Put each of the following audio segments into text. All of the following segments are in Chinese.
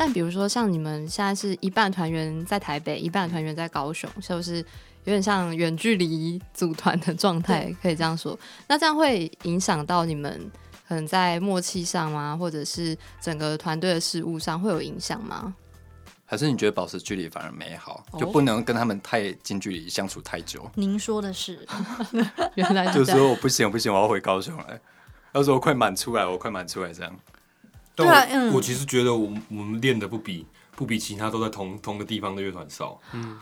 但比如说像你们现在是一半团员在台北，一半团员在高雄，是不是有点像远距离组团的状态，可以这样说。那这样会影响到你们可能在默契上吗？或者是整个团队的事务上会有影响吗？还是你觉得保持距离反而美好，哦就不能跟他们太近距离相处太久？您说的是，原来就是。说我不行，我不行，我要回高雄来。要说我快满出来，我快满出来这样。但对啊我、嗯。我其实觉得我们我们练的不比不比其他都在同同个地方的乐团少。嗯，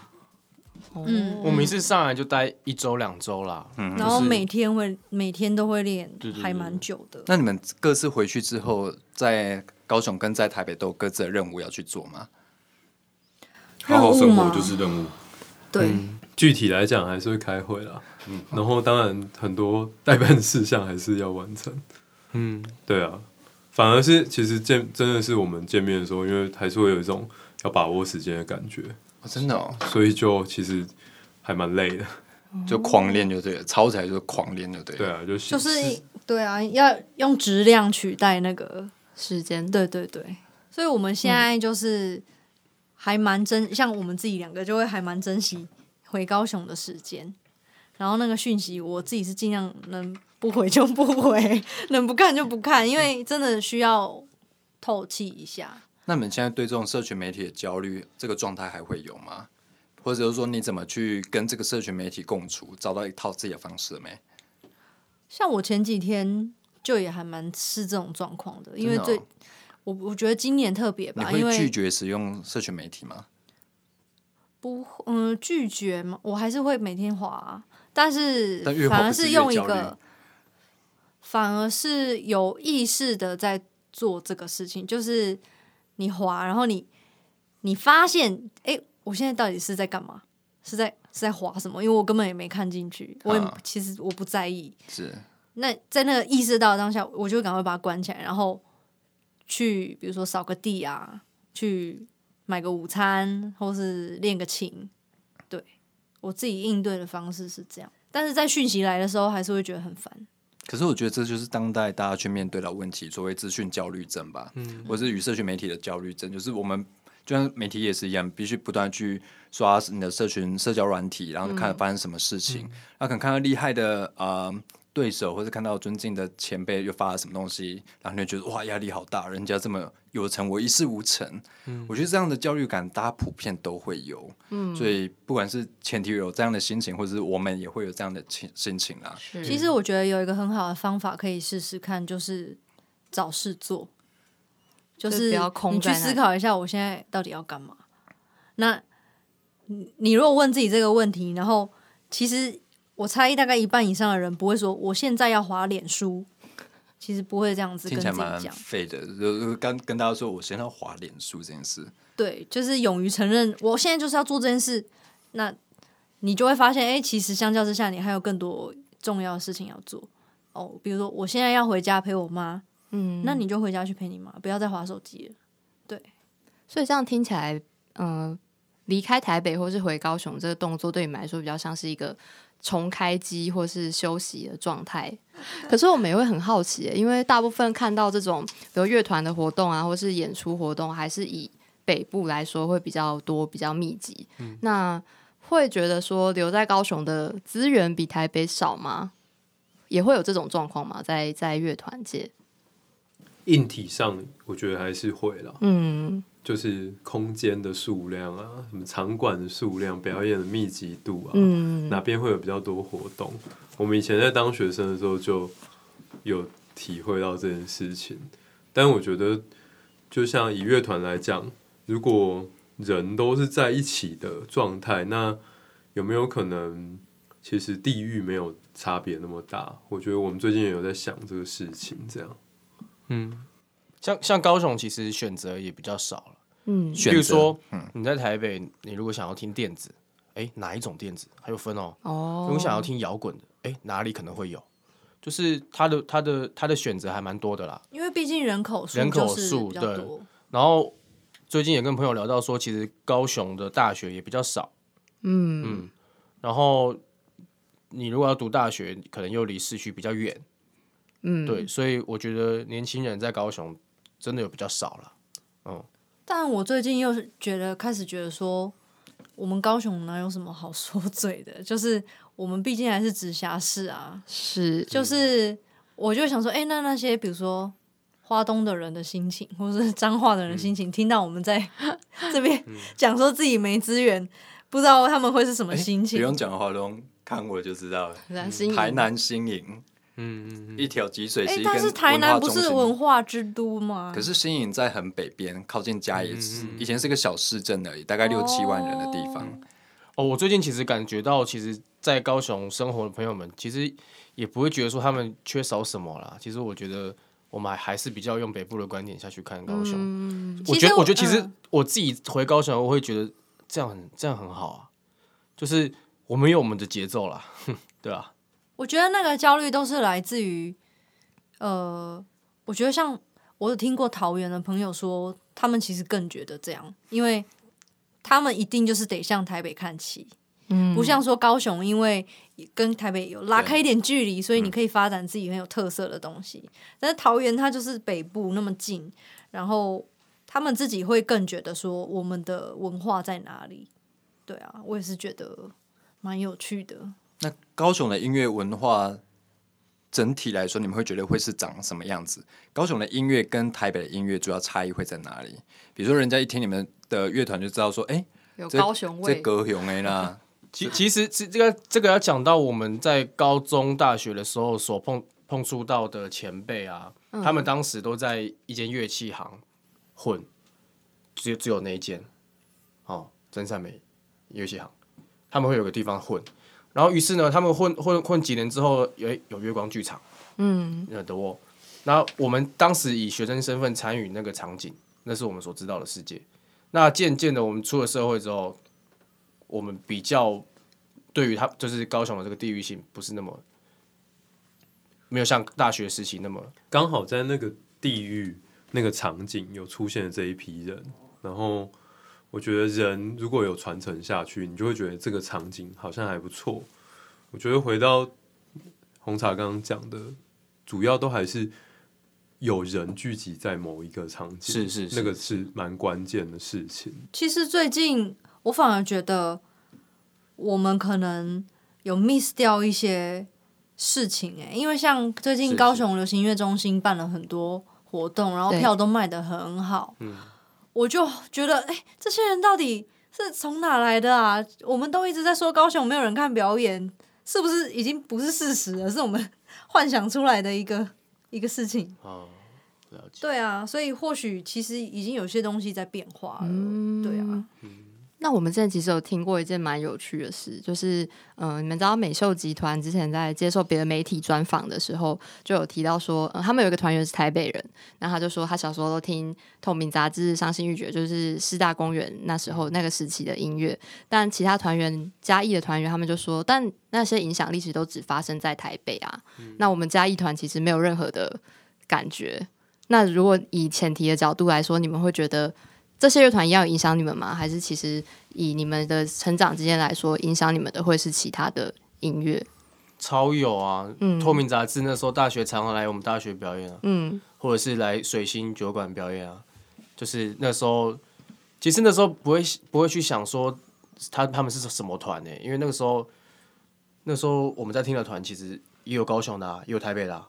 我们一次上来就待一周两周啦，嗯。然后每天会每天都会练还蛮久的。那你们各自回去之后，在高雄跟在台北都有各自的任务要去做吗？好好生活任务吗？就是任务。对，具体来讲还是会开会啦，嗯，然后当然很多代办事项还是要完成，嗯，对啊，反而是其实见真的是我们见面的时候，因为还是会有一种要把握时间的感觉，哦、真的哦，所以就其实还蛮累的，就狂练就对了，抄起来就是狂练就对了。对啊，就就是对啊，要用质量取代那个，时间对对对。所以我们现在就是还蛮珍，像我们自己两个就会还蛮珍惜回高雄的时间。然后那个讯息，我自己是尽量能不回就不回，能不看就不看，因为真的需要透气一下。那你们现在对这种社群媒体的焦虑，这个状态还会有吗？或者是说你怎么去跟这个社群媒体共处，找到一套自己的方式了没？像我前几天就也还蛮是这种状况的，因为最、哦我我觉得今年特别吧，因为会拒绝使用社群媒体吗？不嗯拒绝嘛，我还是会每天滑啊、但是反而是用一个，反而是有意识的在做这个事情，就是你滑，然后你你发现，哎、我现在到底是在干嘛？是在是在滑什么？因为我根本也没看进去，我也、啊其实我不在意。是那在那个意识到当下，我就赶快把它关起来，然后去比如说扫个地啊，去买个午餐，或是练个琴。对我自己应对的方式是这样，但是在讯息来的时候，还是会觉得很烦。可是我觉得这就是当代大家去面对的问题，所谓资讯焦虑症吧，嗯，或是与社群媒体的焦虑症，就是我们就像媒体也是一样，必须不断去刷你的社群社交软体，然后看发生什么事情，然后可能看到厉害的呃对手，或者看到尊敬的前辈又发了什么东西，然后你就觉得哇压力好大，人家这么有成，我一事无成。我觉得这样的焦虑感大家普遍都会有，嗯，所以不管是前提有这样的心情，或者是我们也会有这样的情心情啦。其实我觉得有一个很好的方法可以试试看，就是找事做，就就是你去思考一下，我现在到底要干嘛。那你你如果问自己这个问题，然后其实我猜大概一半以上的人不会说我现在要划脸书，其实不会这样子跟自己听起来蛮讲。废的，就就跟跟大家说，我现在要划脸书这件事，对，就是勇于承认，我现在就是要做这件事。那你就会发现，哎、其实相较之下，你还有更多重要的事情要做。哦，比如说我现在要回家陪我妈，嗯，那你就回家去陪你妈，不要再划手机了。对所以这样听起来，嗯、离开台北或是回高雄这个动作，对你们来说比较像是一个重开机或是休息的状态。可是我们也会很好奇，因为大部分看到这种比如乐团的活动啊，或是演出活动，还是以北部来说会比较多、比较密集。那会觉得说留在高雄的资源比台北少吗？也会有这种状况吗？在在乐团界，硬体上我觉得还是会啦，嗯，就是空间的数量啊，什么场馆的数量、表演的密集度啊，嗯哪边会有比较多活动？我们以前在当学生的时候就有体会到这件事情，但我觉得，就像以乐团来讲，如果人都是在一起的状态，那有没有可能其实地域没有差别那么大？我觉得我们最近也有在想这个事情，这样。像像高雄其实选择也比较少了。嗯。比选择如说，嗯。你在台北，你如果想要听电子，哎，哪一种电子？还有分哦。哦。如果想要听摇滚的，哎，哪里可能会有？就是它的它的它的选择还蛮多的啦。因为毕竟人口数人口就是数对比较多，然后最近也跟朋友聊到说，其实高雄的大学也比较少，嗯。嗯，然后你如果要读大学，可能又离市区比较远，嗯，对，所以我觉得年轻人在高雄真的有比较少了。嗯但我最近又是觉得开始觉得说，我们高雄哪有什么好 说嘴的？就是我们毕竟还是直辖市啊，是就是我就想说，哎、那那些比如说花东的人的心情，或是彰化的人的心情，听到我们在 这边讲说自己没资源，不知道他们会是什么心情。不用讲花东，看我就知道了。台南新营嗯嗯嗯，一条集水哎、但是台南不是文化之都吗？可是新营在很北边，靠近嘉义市，嗯嗯嗯以前是个小市镇而已，大概六七万人的地方。哦，我最近其实感觉到，其实，在高雄生活的朋友们，其实也不会觉得说他们缺少什么啦。其实我觉得，我们还还是比较用北部的观点下去看高雄。嗯，我觉得，我我觉得其实嗯我自己回高雄，我会觉得这样很这样很好啊，就是我们有我们的节奏啦，对啊，我觉得那个焦虑都是来自于，呃，我觉得像我有听过桃园的朋友说，他们其实更觉得这样，因为他们一定就是得向台北看齐，嗯不像说高雄，因为跟台北有拉开一点距离，所以你可以发展自己很有特色的东西。但是桃园它就是北部那么近，然后他们自己会更觉得说我们的文化在哪里。对啊，我也是觉得蛮有趣的。那高雄的音乐文化整体来说，你们会觉得会是长什么样子？高雄的音乐跟台北的音乐主要差异会在哪里？比如说，人家一听你们的乐团就知道说，哎、有这高雄味，这高雄哎啦，其其实这这个这个要讲到我们在高中、大学的时候所碰碰触到的前辈啊，他们当时都在一间乐器行混，只有只有那一间，哦，真善美乐器行，他们会有个地方混，然后于是呢，他们混混混几年之后，有有月光剧场，嗯，呃的窝，那我们当时以学生身份参与那个场景，那是我们所知道的世界。那渐渐的，我们出了社会之后，我们比较对于他就是高雄的这个地域性不是那么没有像大学时期那么刚好在那个地域、那个场景有出现了这一批人，然后我觉得人如果有传承下去，你就会觉得这个场景好像还不错。我觉得回到红茶刚刚讲的，主要都还是有人聚集在某一个场景，是是是那个是蛮关键的事情。其实最近我反而觉得我们可能有 miss 掉一些事情哎、因为像最近高雄流行音乐中心办了很多活动，然后票都卖得很好，我就觉得哎、这些人到底是从哪来的啊？我们都一直在说高雄没有人看表演，是不是已经不是事实了？是我们 幻想出来的一个一个事情。哦了解。对啊，所以或许其实已经有些东西在变化了。嗯对啊，那我们之前其实有听过一件蛮有趣的事，就是嗯、呃你们知道美秀集团之前在接受别的媒体专访的时候，就有提到说，呃、他们有一个团员是台北人，然后他就说他小时候都听透明杂志《伤心欲绝》，就是师大公园那时候那个时期的音乐，但其他团员嘉义的团员他们就说，但那些影响力其实都只发生在台北啊，那我们嘉义团其实没有任何的感觉。那如果以前提的角度来说，你们会觉得这些乐团一样有影响你们吗？还是其实以你们的成长之间来说，影响你们的会是其他的音乐？超有啊！嗯透明杂志那时候大学常常来我们大学表演啊，嗯，或者是来水星酒馆表演啊。就是那时候，其实那时候不会不会去想说他他们是什么团呢？因为那个时候那时候我们在听的团其实也有高雄的、啊，也有台北的、啊，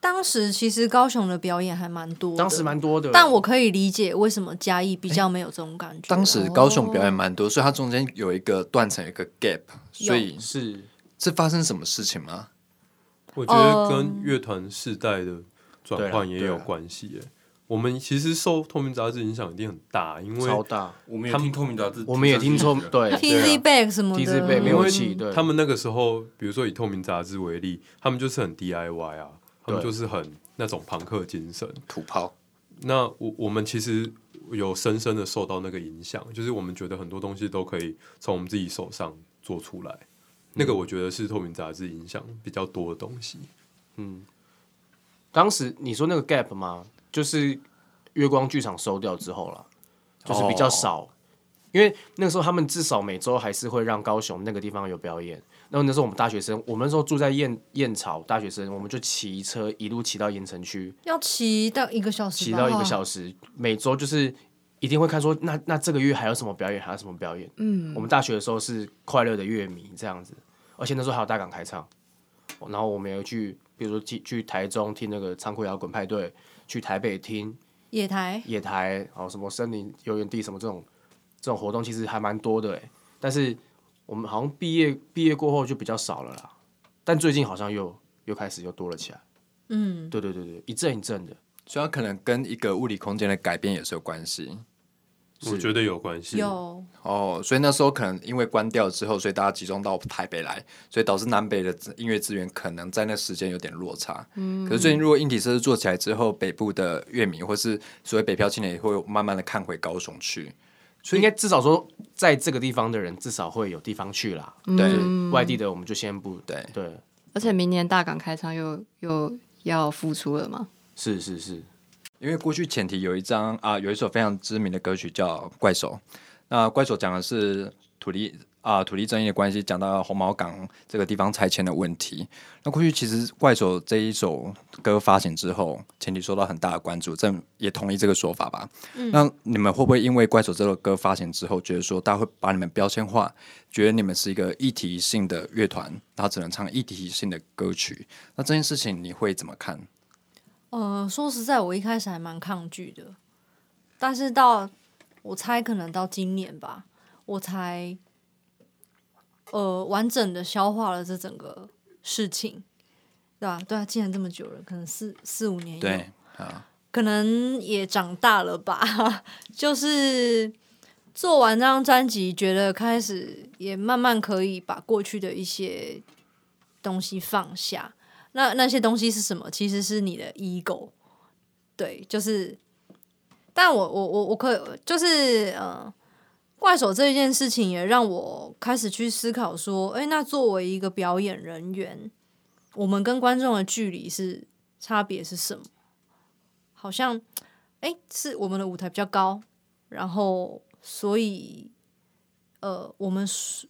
当时其实高雄的表演还蛮多的，当时蛮多的。但我可以理解为什么嘉义比较没有这种感觉。当时高雄表演蛮多，所以它中间有一个断层，一个 gap，所以是是发生什么事情吗？我觉得嗯跟乐团世代的转换也有关系耶。我们其实受透明杂志影响一定很大，因为超大，我们也听透明杂志，我们也听透对 TZ Back 什么 TZ 的，Back 没因为有起对他们那个时候，比如说以透明杂志为例，他们就是很 DIY 啊，他们就是很那种朋克精神。土炮，那我我们其实有深深的受到那个影响，就是我们觉得很多东西都可以从我们自己手上做出来。那个我觉得是透明杂志影响比较多的东西。嗯当时你说那个 gap 吗？就是月光剧场收掉之后了，就是比较少。因为那个时候他们至少每周还是会让高雄那个地方有表演。然后那时候我们大学生，我们那时候住在燕燕巢，大学生我们就骑车一路骑到盐城区，要骑到一个小时吧，骑到一个小时，每周就是一定会看说，那那这个月还有什么表演，还有什么表演？嗯我们大学的时候是快乐的乐迷这样子，而且那时候还有大港开唱，然后我们有去，比如说去去台中听那个仓库摇滚派对，去台北听野台野台，然后什么森林游园地什么这种这种活动，其实还蛮多的哎。但是我们好像毕业毕业过后就比较少了啦，但最近好像又又开始又多了起来。嗯，对对对对，一阵一阵的。所以它可能跟一个物理空间的改变也是有关系。我觉得有关系。有哦，所以那时候可能因为关掉之后，所以大家集中到台北来，所以导致南北的音乐资源可能在那时间有点落差。嗯，可是最近如果硬体设施做起来之后，北部的乐迷或是所谓北漂青年也会慢慢的看回高雄去。所以应该至少说，在这个地方的人至少会有地方去啦。对嗯外地的我们就先不对。对，而且明年大港开唱又又要复出了嘛？是是是，因为过去前提有一张啊，有一首非常知名的歌曲叫《怪手》，那《怪手》讲的是土地啊土地争议的关系，讲到红毛港这个地方拆迁的问题。那过去其实《怪手》这一首歌发行之后，前提受到很大的关注，这也同意这个说法吧？那你们会不会因为《怪手》这首歌发行之后，觉得说大家会把你们标签化，觉得你们是一个议题性的乐团，然后只能唱议题性的歌曲？那这件事情你会怎么看？呃，说实在，我一开始还蛮抗拒的，但是到我猜可能到今年吧，我才呃完整的消化了这整个事情，对吧？对啊，既然这么久了，可能四四五年有对啊，可能也长大了吧，就是做完这张专辑，觉得开始也慢慢可以把过去的一些东西放下。那那些东西是什么？其实是你的 ego，对，就是。但我我我我可就是呃，怪手这一件事情也让我开始去思考说，诶，那作为一个表演人员，我们跟观众的距离是差别是什么？好像，哎，是我们的舞台比较高，然后所以，呃，我们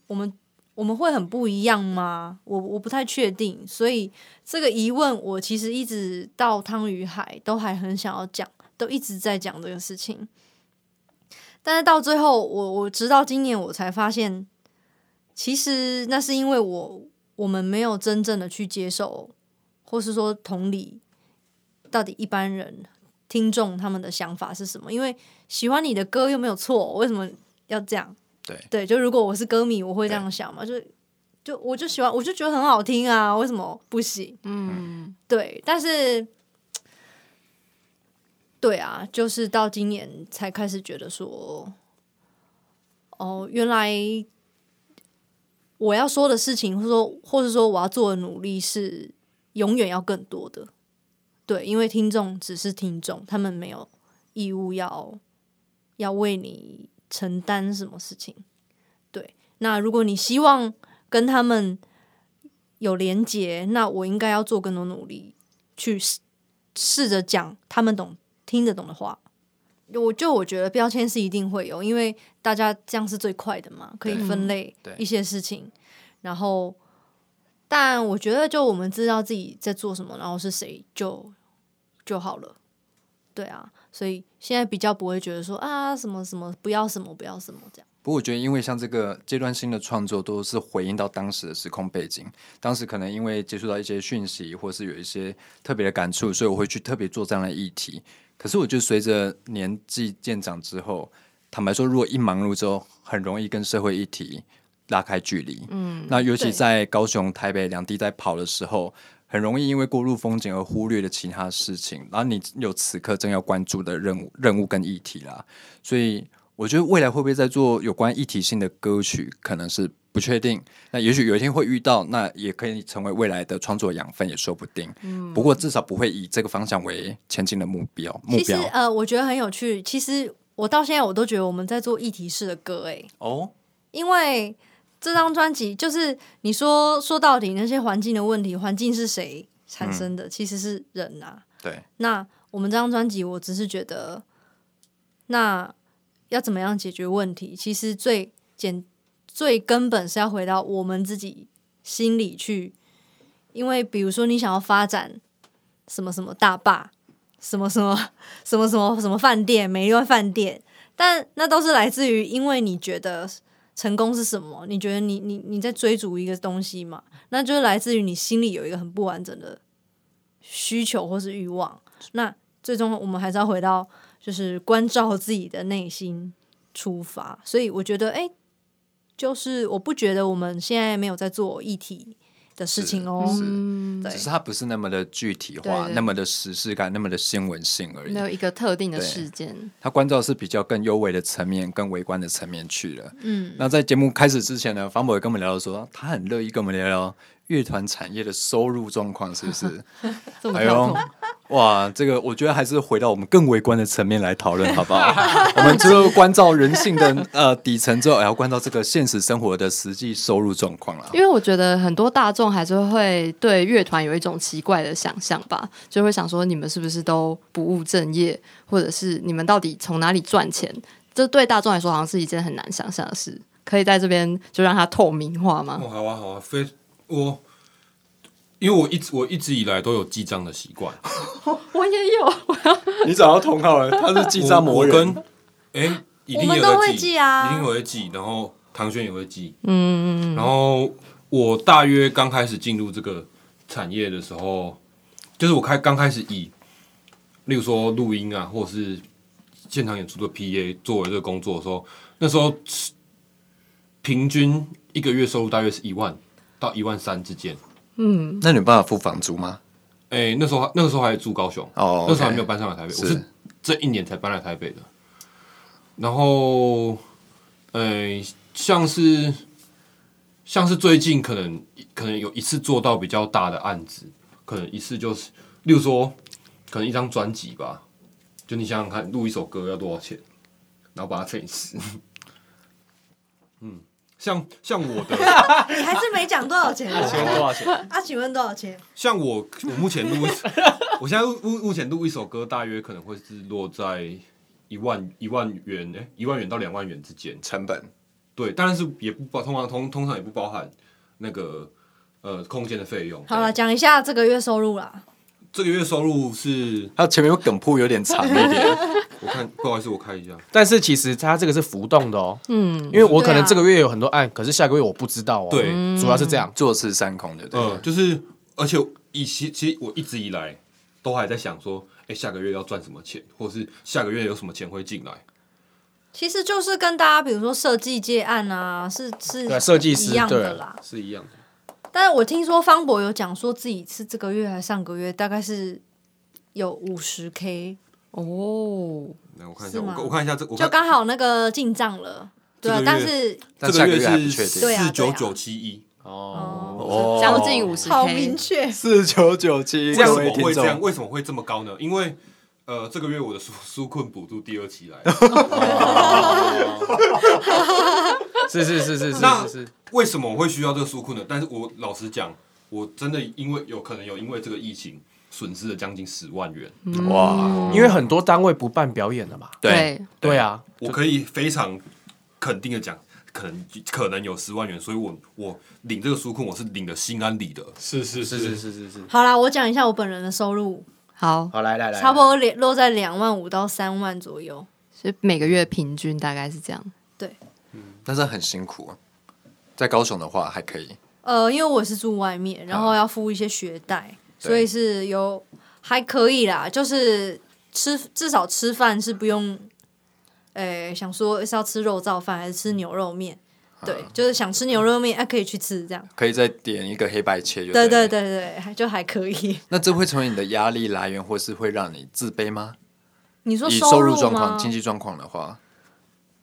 我们我们会很不一样吗？我我不太确定，所以这个疑问我其实一直到汤与海都还很想要讲，都一直在讲这个事情，但是到最后，我我直到今年我才发现，其实那是因为我我们没有真正的去接受，或是说同理，到底一般人听众他们的想法是什么？因为喜欢你的歌又没有错，为什么要这样？对对，就如果我是歌迷，我会这样想嘛，就就我就喜欢，我就觉得很好听啊，为什么不行？嗯，对，但是，对啊，就是到今年才开始觉得说，哦，原来我要说的事情，或者说，或者说我要做的努力是永远要更多的。对，因为听众只是听众，他们没有义务要要为你承担什么事情。对，那如果你希望跟他们有连结，那我应该要做更多努力，去试试着讲他们懂、听得懂的话。我就我觉得标签是一定会有，因为大家这样是最快的嘛，可以分类对一些事情。然后，但我觉得就我们知道自己在做什么，然后是谁就就好了。对啊，所以现在比较不会觉得说啊什么什么不要什么不要什么这样。不过我觉得，因为像这个阶段性的创作，都是回应到当时的时空背景。当时可能因为接触到一些讯息，或是有一些特别的感触，所以我会去特别做这样的议题。可是我觉得随着年纪渐长之后，坦白说，如果一忙碌之后，很容易跟社会议题拉开距离。嗯，那尤其对在高雄、台北两地在跑的时候，很容易因为过路风景而忽略了其他事情，然后你有此刻正要关注的任务、任务跟议题啦。所以我觉得未来会不会在做有关议题性的歌曲，可能是不确定。那也许有一天会遇到，那也可以成为未来的创作养分，也说不定。嗯，不过至少不会以这个方向为前进的目标。目其实标呃，我觉得很有趣。其实我到现在我都觉得我们在做议题式的歌，哎，哦，因为这张专辑就是你说说到底那些环境的问题，环境是谁产生的？其实是人呐、对，那我们这张专辑，我只是觉得，那要怎么样解决问题？其实最简最根本是要回到我们自己心里去，因为比如说你想要发展什么什么大坝，什么什么 什么什么什么饭店，美丽湾饭店。但那都是来自于因为你觉得成功是什么，你觉得你你你在追逐一个东西嘛，那就是来自于你心里有一个很不完整的需求或是欲望。那最终我们还是要回到就是关照自己的内心出发。所以我觉得，哎、就是我不觉得我们现在没有在做议题的事情哦。只是它不是那么的具体化，对对那么的实事感，那么的新闻性而已没。有一个特定的事件，它关照是比较更优微的层面、更微观的层面去了。嗯，那在节目开始之前呢，方博也跟我们聊到说，他很乐意跟我们聊聊乐团产业的收入状况，是不是？哎呦这么跳痛，哇，这个我觉得还是回到我们更微观的层面来讨论，好不好？我们除了关照人性的呃底层之后，还要关照这个现实生活的实际收入状况了。因为我觉得很多大众还是会对乐团有一种奇怪的想象吧，就会想说你们是不是都不务正业，或者是你们到底从哪里赚钱？这对大众来说好像是一件很难想象的事。可以在这边就让它透明化吗？哦，好啊，好啊，非我，因为我一直我一直以来都有记账的习惯，我也有，你找到同号了，他是记账魔人。我我跟哎、一定也我们都会会记啊一定会记，然后唐轩也会记，嗯，然后我大约刚开始进入这个产业的时候，就是我开刚开始以，例如说录音啊，或者是现场演出的 PA 作为这个工作的时候，那时候平均一个月收入大约是一万到一万三之间。那你有办法付房租吗？哎、那时候那个时候还住高雄，哦那时候还没有搬上来台北，是我是这一年才搬来台北的。然后，呃，像是像是最近可能可能有一次做到比较大的案子，可能一次就是，例如说，可能一张专辑吧，就你想想看，录一首歌要多少钱，然后把它乘以十。嗯，像像我的，你还是没讲多少钱请问多少钱？啊？请问多少钱？像我我目前录一，我现在录目目前录一首歌，大约可能会是落在一万一万元，哎、一万元到两万元之间。成本对，当然是也不包，通常通通常也不包含那个呃空间的费用。好了，讲一下这个月收入啦。这个月收入是，它前面有梗铺有点长一点，我看不好意思，我看一下，但是其实它这个是浮动的哦，嗯因为我可能这个月有很多案，可是下个月我不知道哦。对，主要是这样。坐吃山空的，对嗯、就是而且以其其实我一直以来都还在想说，哎、下个月要赚什么钱，或者是下个月有什么钱会进来。其实就是跟大家比如说设计接案啊，是是对，设计师一样的啦。是一样的。但是我听说方博有讲说自己是这个月还是上个月大概是有五十 K，哦，那，我看一下，是吗我我看一下这，我就看刚好那个进账了。对啊这，个月但是但下个这个月是月还不确定对啊四九九七一。哦，哦将近五十好明 K，确。四九九七，为什各位听么会这样？众，为什么会这么高呢？因为呃，这个月我的纾纾困补助第二期来了，是是是是是那是是，为什么我会需要这个纾困呢？但是我老实讲，我真的因为有可能有因为这个疫情损失了将近十万元，哇，因为很多单位不办表演了嘛。对，对。啊，我可以非常肯定的讲，可能可能有十万元，所以我我领这个纾困，我是领的心安理得。是是是是是是是。好啦，我讲一下我本人的收入，好，好，来来来，差不多连落在两万五到三万左右。所以每个月平均大概是这样。对。但是很辛苦，在高雄的话还可以，呃，因为我是住外面，然后要付一些学贷，所以是有还可以啦，就是吃至少吃饭是不用，诶、想说是要吃肉燥饭还是吃牛肉面，对，就是想吃牛肉面，啊，可以去吃这样。可以再点一个黑白切就对对了。对对对，就还可以。那这会成为你的压力来源，或是会让你自卑吗？你说以收入状况、经济状况的话，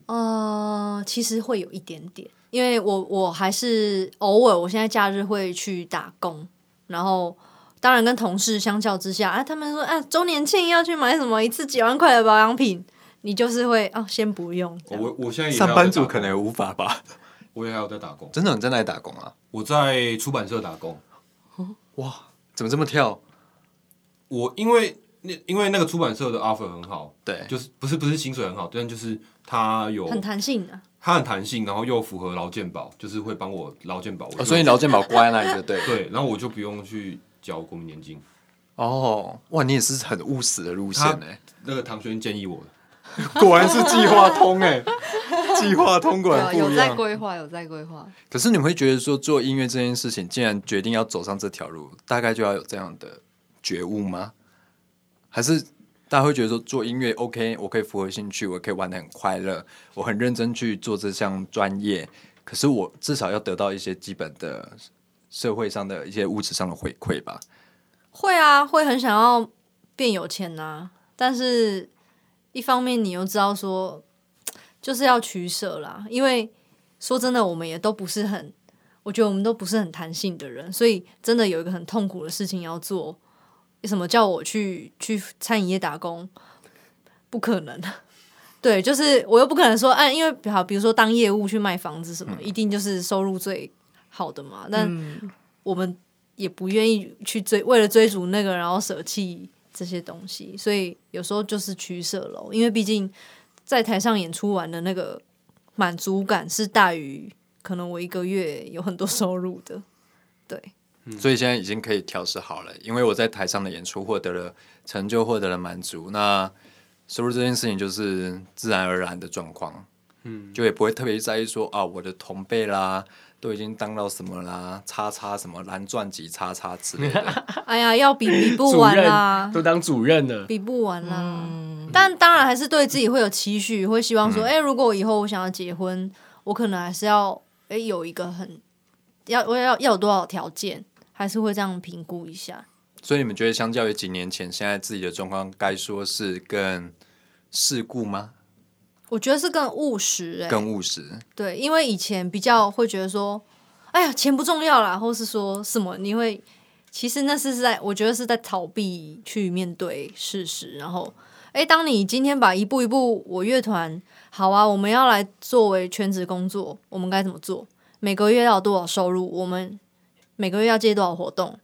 呃，其实会有一点点，因为我我还是偶尔，我现在假日会去打工，然后当然跟同事相较之下，啊，他们说啊，周年庆要去买什么一次几万块的保养品，你就是会哦，先不用。我我现在也上班族可能也无法吧。我也还有在打工，真的，你正在打工啊？我在出版社打工。哇怎么这么跳？我因为那因为那个出版社的 offer 很好，对，就是不是不是薪水很好，但就是它有很弹性的。它很弹性，然后又符合劳健保，就是会帮我劳健保。我哦，所以劳健保挂在那里就对。对，然后我就不用去交国民年金。哦，哇，你也是很务实的路线他呢。那个唐轩建议我的，果然是计划通哎，计划通果然有有在。规划，有在规划。可是你们会觉得说做音乐这件事情，既然决定要走上这条路，大概就要有这样的觉悟吗？还是大家会觉得说做音乐 OK，我可以符合兴趣，我可以玩的很快乐，我很认真去做这项专业，可是我至少要得到一些基本的社会上的一些物质上的回馈吧？会啊，会很想要变有钱呐、但是一方面你又知道说，就是要取舍啦，因为说真的，我们也都不是很，我觉得我们都不是很弹性的人，所以真的有一个很痛苦的事情要做。什么叫我去去餐饮业打工？不可能。对，就是我又不可能说，哎、因为好，比如说当业务去卖房子什么，一定就是收入最好的嘛。但嗯，我们也不愿意去追，为了追逐那个，然后舍弃这些东西，所以有时候就是取舍喽。因为毕竟在台上演出完的那个满足感是大于可能我一个月有很多收入的。对，所以现在已经可以调试好了，因为我在台上的演出获得了成就，获得了满足。那收入这件事情就是自然而然的状况，嗯，就也不会特别在意说啊，我的同辈啦都已经当到什么啦，叉叉什么蓝钻级叉叉之类的。哎呀，要比比不完啦，都当主任了，比不完啦。但当然还是对自己会有期许，会希望说，哎、如果以后我想要结婚，我可能还是要哎、有一个很要我要要有多少条件，还是会这样评估一下。所以你们觉得，相较于几年前，现在自己的状况，该说是更世故吗？我觉得是更务实哎、更务实？对，因为以前比较会觉得说，哎呀，钱不重要啦，或是说什么，你会其实那是在我觉得是在逃避去面对事实。然后，哎，当你今天把一步一步，我乐团好啊，我们要来作为全职工作，我们该怎么做？每个月要有多少收入？我们每个月要接多少活动？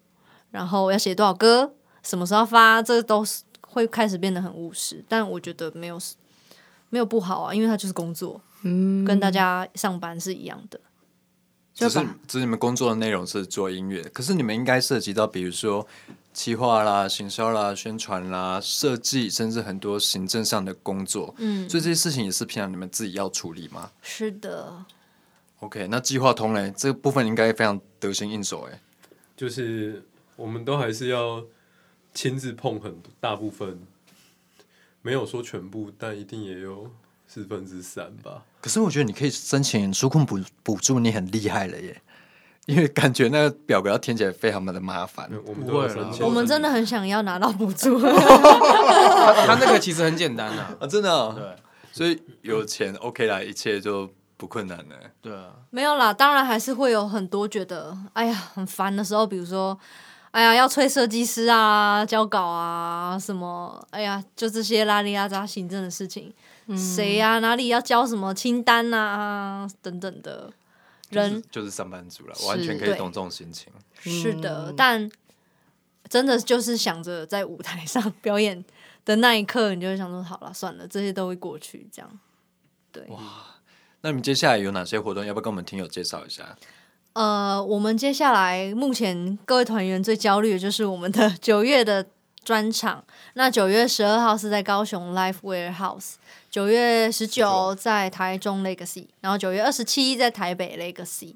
然后要写多少歌？什么时候发？这都是会开始变得很务实。但我觉得没有没有不好啊，因为它就是工作。嗯，跟大家上班是一样的。就只是只是你们工作的内容是做音乐，可是你们应该涉及到，比如说企划啦、行销啦、宣传啦、设计，甚至很多行政上的工作。嗯，所以这些事情也是平常你们自己要处理吗是的，？OK，那计划通嘞，这个部分应该非常得心应手哎。就是我们都还是要亲自碰很大部分，没有说全部，但一定也有四分之三吧。可是我觉得你可以申请纾困补补助，你很厉害了耶，因为感觉那个表格要填起来非常的麻烦。我们不会啦都有申请我们真的很想要拿到补助。他那个其实很简单啊，啊，真的、哦，对所以有钱 OK 啦，一切就不困难了。对啊，没有啦，当然还是会有很多觉得哎呀很烦的时候，比如说哎呀要催设计师啊、交稿啊什么，哎呀就这些拉里拉杂行政的事情，谁呀、哪里要交什么清单啊等等的。人就是就是上班族了，完全可以对懂这种心情。是的，嗯但真的就是想着在舞台上表演的那一刻，你就会想说，好了，算了，这些都会过去。这样，对。哇那你们接下来有哪些活动？要不要跟我们听友介绍一下？呃，我们接下来目前各位团员最焦虑的就是我们的 九月的专场。那九月十二号是在高雄 Life Warehouse，九月十九在台中 Legacy，然后九月二十七在台北 Legacy。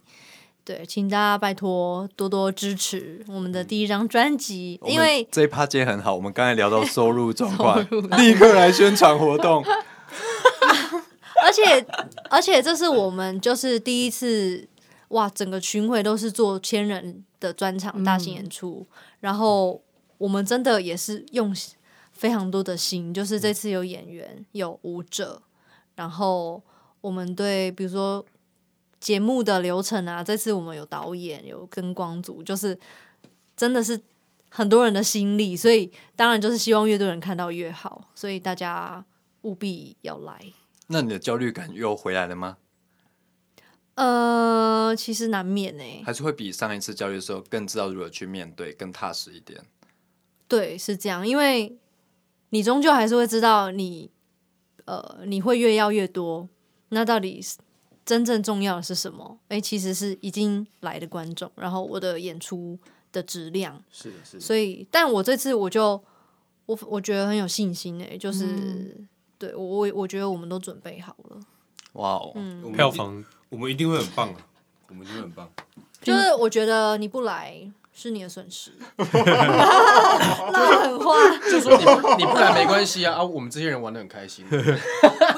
对，请大家拜托多多支持我们的第一张专辑，因为这一趴接很好，我们刚才聊到收入 状况，立刻来宣传活动。而且而且这是我们就是第一次哇，整个巡回都是做千人的专场大型演出，然后我们真的也是用非常多的心，就是这次有演员有舞者，然后我们对比如说节目的流程啊，这次我们有导演有跟光组，就是真的是很多人的心力，所以当然就是希望越多人看到越好，所以大家务必要来。那你的焦虑感又回来了吗？呃，其实难免呢、还是会比上一次焦虑的时候更知道如何去面对，更踏实一点？对，是这样，因为你终究还是会知道你，呃，你会越要越多，那到底是真正重要的是什么？诶，其实是已经来的观众，然后我的演出的质量，是的，是的，所以，但我这次我就我我觉得很有信心诶、就是对我我我觉得我们都准备好了，哇哦，票房我们一定会很棒啊，我们一定会很棒。就是我觉得你不来是你的损失，那很话，就说你不你不来没关系啊啊，我们这些人玩的很开心，不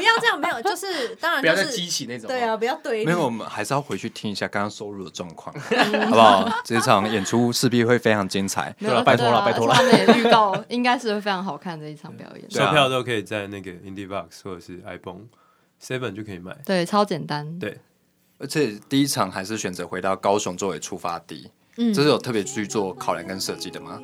要这样，没有，就是当然不要再激起那种对啊，不要对立没有，我们还是要回去听一下刚刚收入的状况，好不好？这场演出势必会非常精彩。对了拜托了拜托了他们也预告应该是会非常好看的一场表演。售票都可以在那个 Indie Box 或者是 iPhone Seven 就可以买。对，超简单。对而且第一场还是选择回到高雄作为出发地，嗯这是有特别去做考量跟设计的吗？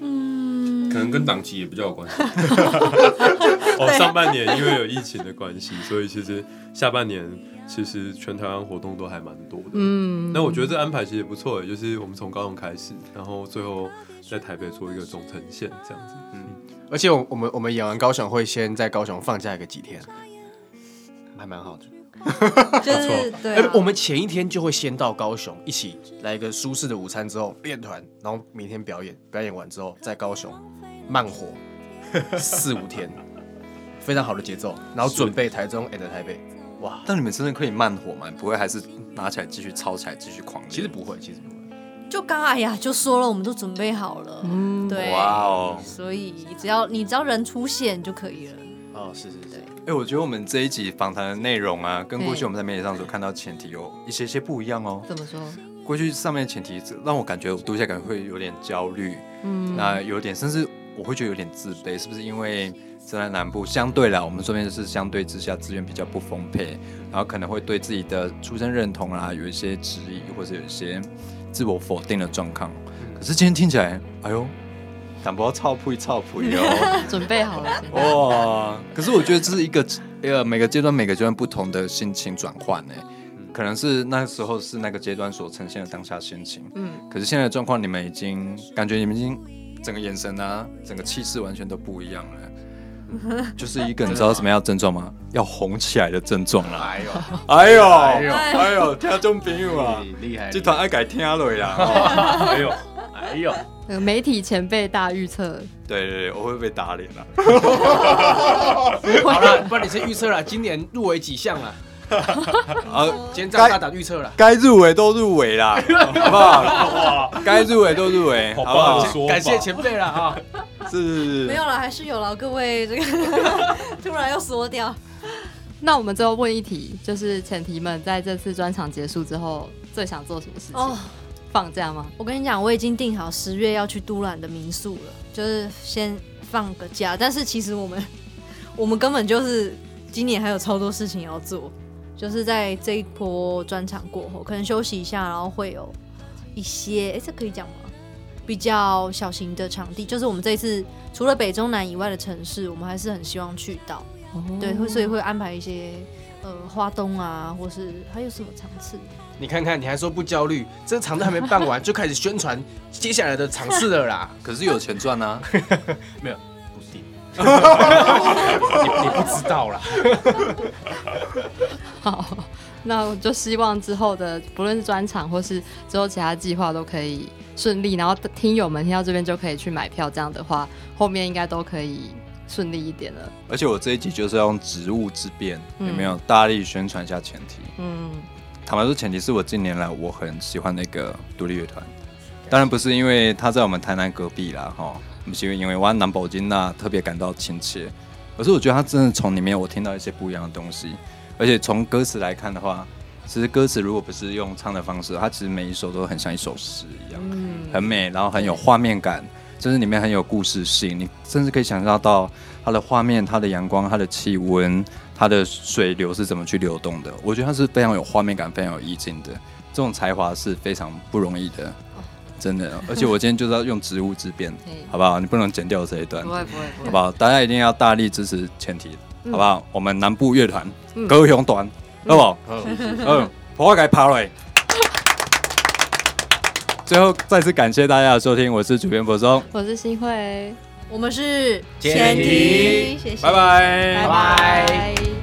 嗯可能跟档期也比较有关系。哦，上半年因为有疫情的关系，所以其实下半年其实全台湾活动都还蛮多的。嗯，那我觉得这安排其实也不错，就是我们从高雄开始，然后最后在台北做一个总呈现这样子。嗯，而且我我们我们演完高雄会先在高雄放假一个几天，还蛮好的。就是对我们前一天就会先到高雄，一起来一个舒适的午餐之后练团，然后明天表演，表演完之后在高雄慢活 四五天，非常好的节奏，然后准备台中 and 台北。哇，但你们真的可以慢火吗？不会还是拿起来继续抄起来继续狂练？其实不会，其实不会。就刚哎呀就说了，我们都准备好了，嗯，对，哇哦！所以只要你只要人出现就可以了。哦，是是是，哎、我觉得我们这一集访谈的内容啊，跟过去我们在媒体上所看到前提有一些些不一样哦。怎么说？过去上面的前提让我感觉我读起来可能会有点焦虑，嗯，那有点甚至我会觉得有点自卑，是不是因为在南部相对啦，我们这边就是相对之下资源比较不丰沛，然后可能会对自己的出身认同啊有一些质疑，或者有一些自我否定的状况。可是今天听起来，哎呦，淡薄操扑一操扑哦。准备好了。哇！可是我觉得这是一个呃每个阶段每个阶段不同的心情转换呢，可能是那时候是那个阶段所呈现的当下心情，嗯，可是现在的状况，你们已经感觉你们已经整个眼神啊，整个气势完全都不一样了，就是一个你知道什么样的症状吗？要红起来的症状啦！哎呦，哎呦，哎呦哎呦，听众朋友啊，厉害，这团爱改听落啦！哦哎呦，哎呦，那个媒体前辈大预测，对对对，我会被打脸了。好了，不然你先预测了，今年入围几项了？啊，今天再大胆预测了。该入围都入围啦，好不好？该入围都入围，好好不好感谢前辈了啊！是没有了，还是有了，各位这个突然又缩掉。那我们最后问一题，就是前提们在这次专场结束之后，最想做什么事情？哦，放假吗？我跟你讲，我已经订好十月要去都兰的民宿了，就是先放个假。但是其实我们 我们根本就是今年还有超多事情要做，就是在这一波专场过后，可能休息一下，然后会有一些，哎、这可以讲吗？比较小型的场地，就是我们这一次除了北中南以外的城市，我们还是很希望去到。对，所以会安排一些呃花东啊，或是还有什么场次？你看看，你还说不焦虑，这个场都还没办完就开始宣传接下来的场次了啦。可是有钱赚啊！不定，你你不知道啦。好，那我就希望之后的不论是专场或是之后其他计划都可以顺利，然后听友们听到这边就可以去买票，这样的话后面应该都可以顺利一点了。而且我这一集就是要用植物之便，嗯。有没有大力宣传一下前提？嗯，坦白说，前提是我近年来我很喜欢那个独立乐团，当然不是因为他在我们台南隔壁啦，哈，不是因为我南宝金那特别感到亲切，而是我觉得他真的从里面我听到一些不一样的东西，而且从歌词来看的话，其实歌词如果不是用唱的方式，它其实每一首都很像一首诗一样，嗯。很美，然后很有画面感，甚至里面很有故事性，你甚至可以想象到它的画面、它的阳光、它的气温、它的水流是怎么去流动的。我觉得它是非常有画面感、非常有意境的。这种才华是非常不容易的，真的。而且我今天就是要用植物之便，好不好？你不能剪掉这一段不，会不会，好不好？大家一定要大力支持前提，好不好？我们南部乐团嗯高雄团，好不好？嗯，我该爬来。最后再次感谢大家的收听，我是主编柏松，我是新慧，我们是前提。谢谢，拜拜。拜拜。